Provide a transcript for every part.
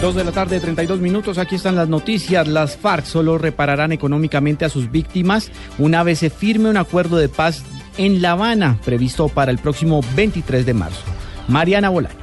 Dos de la tarde, 32 minutos. Aquí están las noticias. Las FARC solo repararán económicamente a sus víctimas una vez se firme un acuerdo de paz en La Habana, previsto para el próximo 23 de marzo. Mariana Bolaños.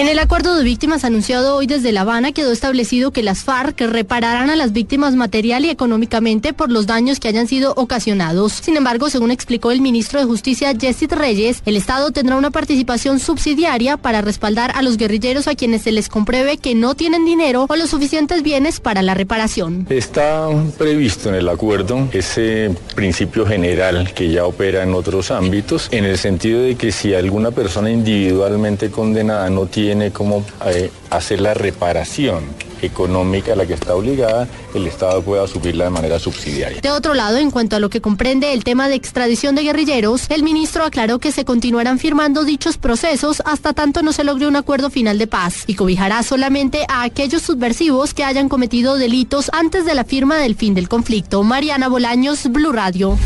En el acuerdo de víctimas anunciado hoy desde La Habana quedó establecido que las FARC repararán a las víctimas material y económicamente por los daños que hayan sido ocasionados. Sin embargo, según explicó el ministro de Justicia Jessit Reyes, el Estado tendrá una participación subsidiaria para respaldar a los guerrilleros a quienes se les compruebe que no tienen dinero o los suficientes bienes para la reparación. Está previsto en el acuerdo ese principio general que ya opera en otros ámbitos, en el sentido de que si alguna persona individualmente condenada no tiene tiene como eh, hacer la reparación económica a la que está obligada, el Estado pueda subirla de manera subsidiaria. De otro lado, en cuanto a lo que comprende el tema de extradición de guerrilleros, el ministro aclaró que se continuarán firmando dichos procesos hasta tanto no se logre un acuerdo final de paz y cobijará solamente a aquellos subversivos que hayan cometido delitos antes de la firma del fin del conflicto. Mariana Bolaños, Blue Radio.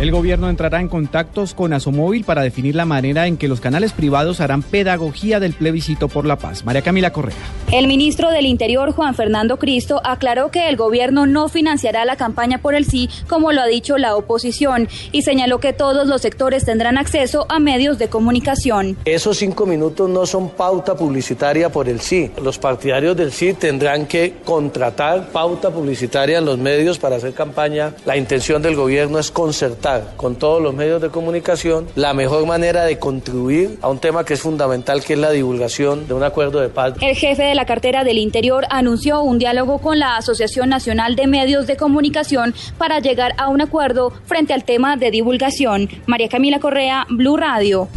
El gobierno entrará en contactos con Asomóvil para definir la manera en que los canales privados harán pedagogía del plebiscito por la paz. María Camila Correa. El ministro del Interior, Juan Fernando Cristo, aclaró que el gobierno no financiará la campaña por el sí, como lo ha dicho la oposición, y señaló que todos los sectores tendrán acceso a medios de comunicación. Esos cinco minutos no son pauta publicitaria por el sí. Los partidarios del sí tendrán que contratar pauta publicitaria en los medios para hacer campaña. La intención del gobierno es concertar con todos los medios de comunicación la mejor manera de contribuir a un tema que es fundamental, que es la divulgación de un acuerdo de paz. El jefe de la cartera del Interior anunció un diálogo con la Asociación Nacional de Medios de Comunicación para llegar a un acuerdo frente al tema de divulgación. María Camila Correa, Blue Radio.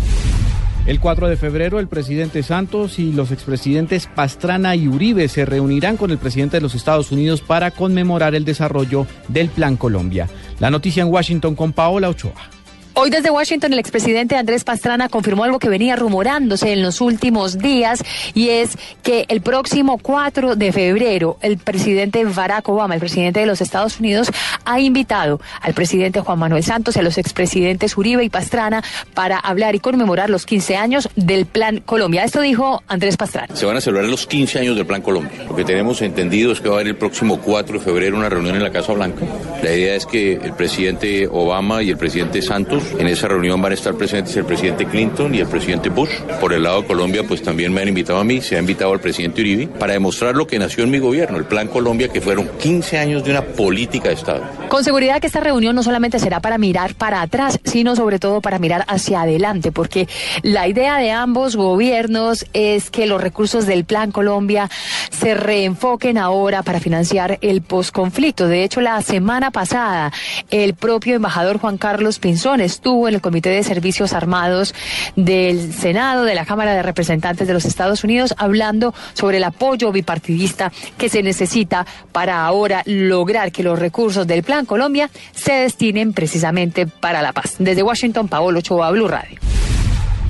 El 4 de febrero, el presidente Santos y los expresidentes Pastrana y Uribe se reunirán con el presidente de los Estados Unidos para conmemorar el desarrollo del Plan Colombia. La noticia en Washington con Paola Ochoa. Hoy desde Washington el expresidente Andrés Pastrana confirmó algo que venía rumorándose en los últimos días y es que el próximo 4 de febrero el presidente Barack Obama, el presidente de los Estados Unidos, ha invitado al presidente Juan Manuel Santos y a los expresidentes Uribe y Pastrana para hablar y conmemorar los 15 años del Plan Colombia. Esto dijo Andrés Pastrana. Se van a celebrar los 15 años del Plan Colombia. Lo que tenemos entendido es que va a haber el próximo 4 de febrero una reunión en la Casa Blanca. La idea es que el presidente Obama y el presidente Santos en esa reunión van a estar presentes el presidente Clinton y el presidente Bush. Por el lado de Colombia, pues también me han invitado a mí, se ha invitado al presidente Uribe, para demostrar lo que nació en mi gobierno, el Plan Colombia, que fueron 15 años de una política de Estado. Con seguridad que esta reunión no solamente será para mirar para atrás, sino sobre todo para mirar hacia adelante, porque la idea de ambos gobiernos es que los recursos del Plan Colombia se reenfoquen ahora para financiar el posconflicto. De hecho, la semana pasada, el propio embajador Juan Carlos Pinzón estuvo en el Comité de Servicios Armados del Senado, de la Cámara de Representantes de los Estados Unidos, hablando sobre el apoyo bipartidista que se necesita para ahora lograr que los recursos del Plan Colombia se destinen precisamente para la paz. Desde Washington, Paolo Ochoa, Blue Radio.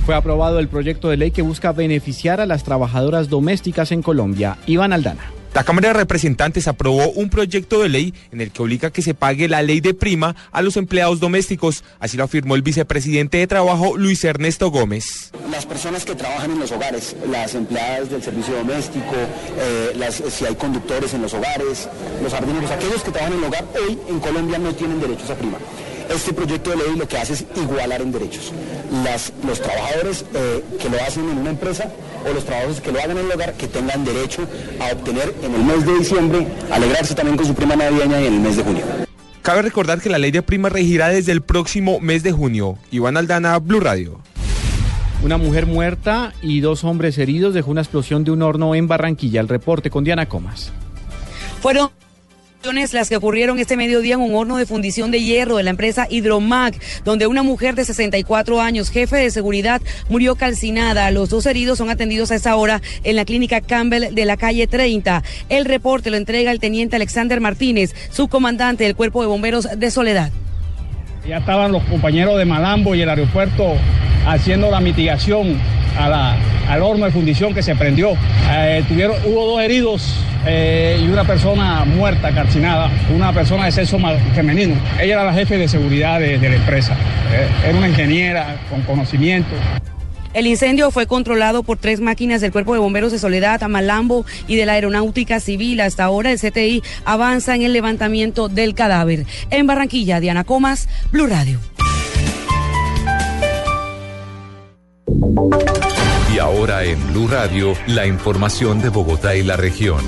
Fue aprobado el proyecto de ley que busca beneficiar a las trabajadoras domésticas en Colombia. Iván Aldana. La Cámara de Representantes aprobó un proyecto de ley en el que obliga que se pague la ley de prima a los empleados domésticos. Así lo afirmó el vicepresidente de Trabajo, Luis Ernesto Gómez. Las personas que trabajan en los hogares, las empleadas del servicio doméstico, eh, las, si hay conductores en los hogares, los jardineros, aquellos que trabajan en el hogar, hoy en Colombia no tienen derecho a prima. Este proyecto de ley lo que hace es igualar en derechos. Los trabajadores eh, que lo hacen en una empresa o los trabajadores que lo hagan en el hogar que tengan derecho a obtener en el mes de diciembre, alegrarse también con su prima navideña en el mes de junio. Cabe recordar que la ley de prima regirá desde el próximo mes de junio. Iván Aldana, Blue Radio. Una mujer muerta y dos hombres heridos dejó una explosión de un horno en Barranquilla. El reporte con Diana Comas. Fueron Las que ocurrieron este mediodía en un horno de fundición de hierro de la empresa Hidromac, donde una mujer de 64 años, jefe de seguridad, murió calcinada. Los dos heridos son atendidos a esa hora en la clínica Campbell de la calle 30. El reporte lo entrega el teniente Alexander Martínez, subcomandante del Cuerpo de Bomberos de Soledad. Ya estaban los compañeros de Malambo y el aeropuerto haciendo la mitigación a la, al horno de fundición que se prendió. Eh, tuvieron, hubo dos heridos eh, y una persona muerta, calcinada, una persona de sexo femenino. Ella era la jefe de seguridad de, de la empresa. Eh, era una ingeniera con conocimiento. El incendio fue controlado por tres máquinas del Cuerpo de Bomberos de Soledad, Amalambo y de la Aeronáutica Civil. Hasta ahora el CTI avanza en el levantamiento del cadáver. En Barranquilla, Diana Comas, Blue Radio. Y ahora en Blue Radio, la información de Bogotá y la región.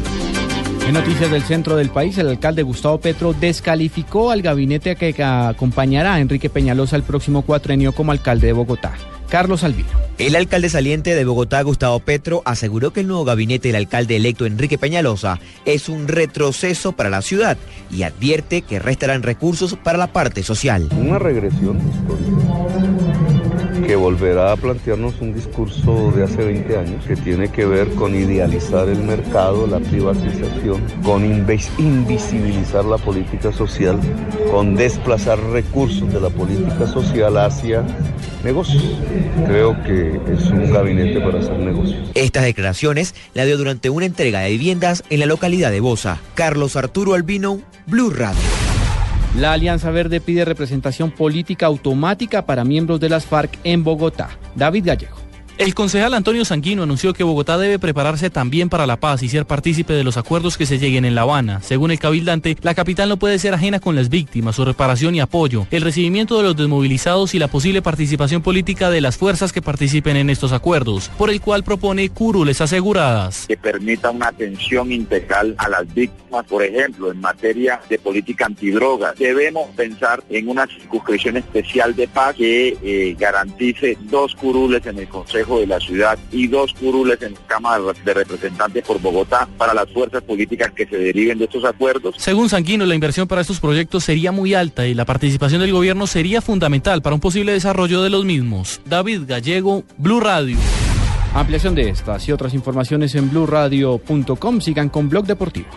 En noticias del centro del país, el alcalde Gustavo Petro descalificó al gabinete que acompañará a Enrique Peñalosa el próximo cuatrenio como alcalde de Bogotá. Carlos Albino. El alcalde saliente de Bogotá, Gustavo Petro, aseguró que el nuevo gabinete del alcalde electo Enrique Peñalosa es un retroceso para la ciudad y advierte que restarán recursos para la parte social. Una regresión que volverá a plantearnos un discurso de hace 20 años que tiene que ver con idealizar el mercado, la privatización, con invisibilizar la política social, con desplazar recursos de la política social hacia negocios. Creo que es un gabinete para hacer negocios. Estas declaraciones la dio durante una entrega de viviendas en la localidad de Bosa. Carlos Arturo Albino, Blue Radio. La Alianza Verde pide representación política automática para miembros de las FARC en Bogotá. David Gallego. El concejal Antonio Sanguino anunció que Bogotá debe prepararse también para la paz y ser partícipe de los acuerdos que se lleguen en La Habana. Según el cabildante, la capital no puede ser ajena con las víctimas, su reparación y apoyo, el recibimiento de los desmovilizados y la posible participación política de las fuerzas que participen en estos acuerdos, por el cual propone curules aseguradas. Que permita una atención integral a las víctimas, por ejemplo, en materia de política antidroga. Debemos pensar en una circunscripción especial de paz que eh, garantice dos curules en el Consejo de la ciudad y dos curules en Cámara de Representantes por Bogotá para las fuerzas políticas que se deriven de estos acuerdos. Según Sanguino, la inversión para estos proyectos sería muy alta y la participación del gobierno sería fundamental para un posible desarrollo de los mismos. David Gallego, Blue Radio. Ampliación de estas y otras informaciones en blueradio.com. Sigan con Blog Deportivo.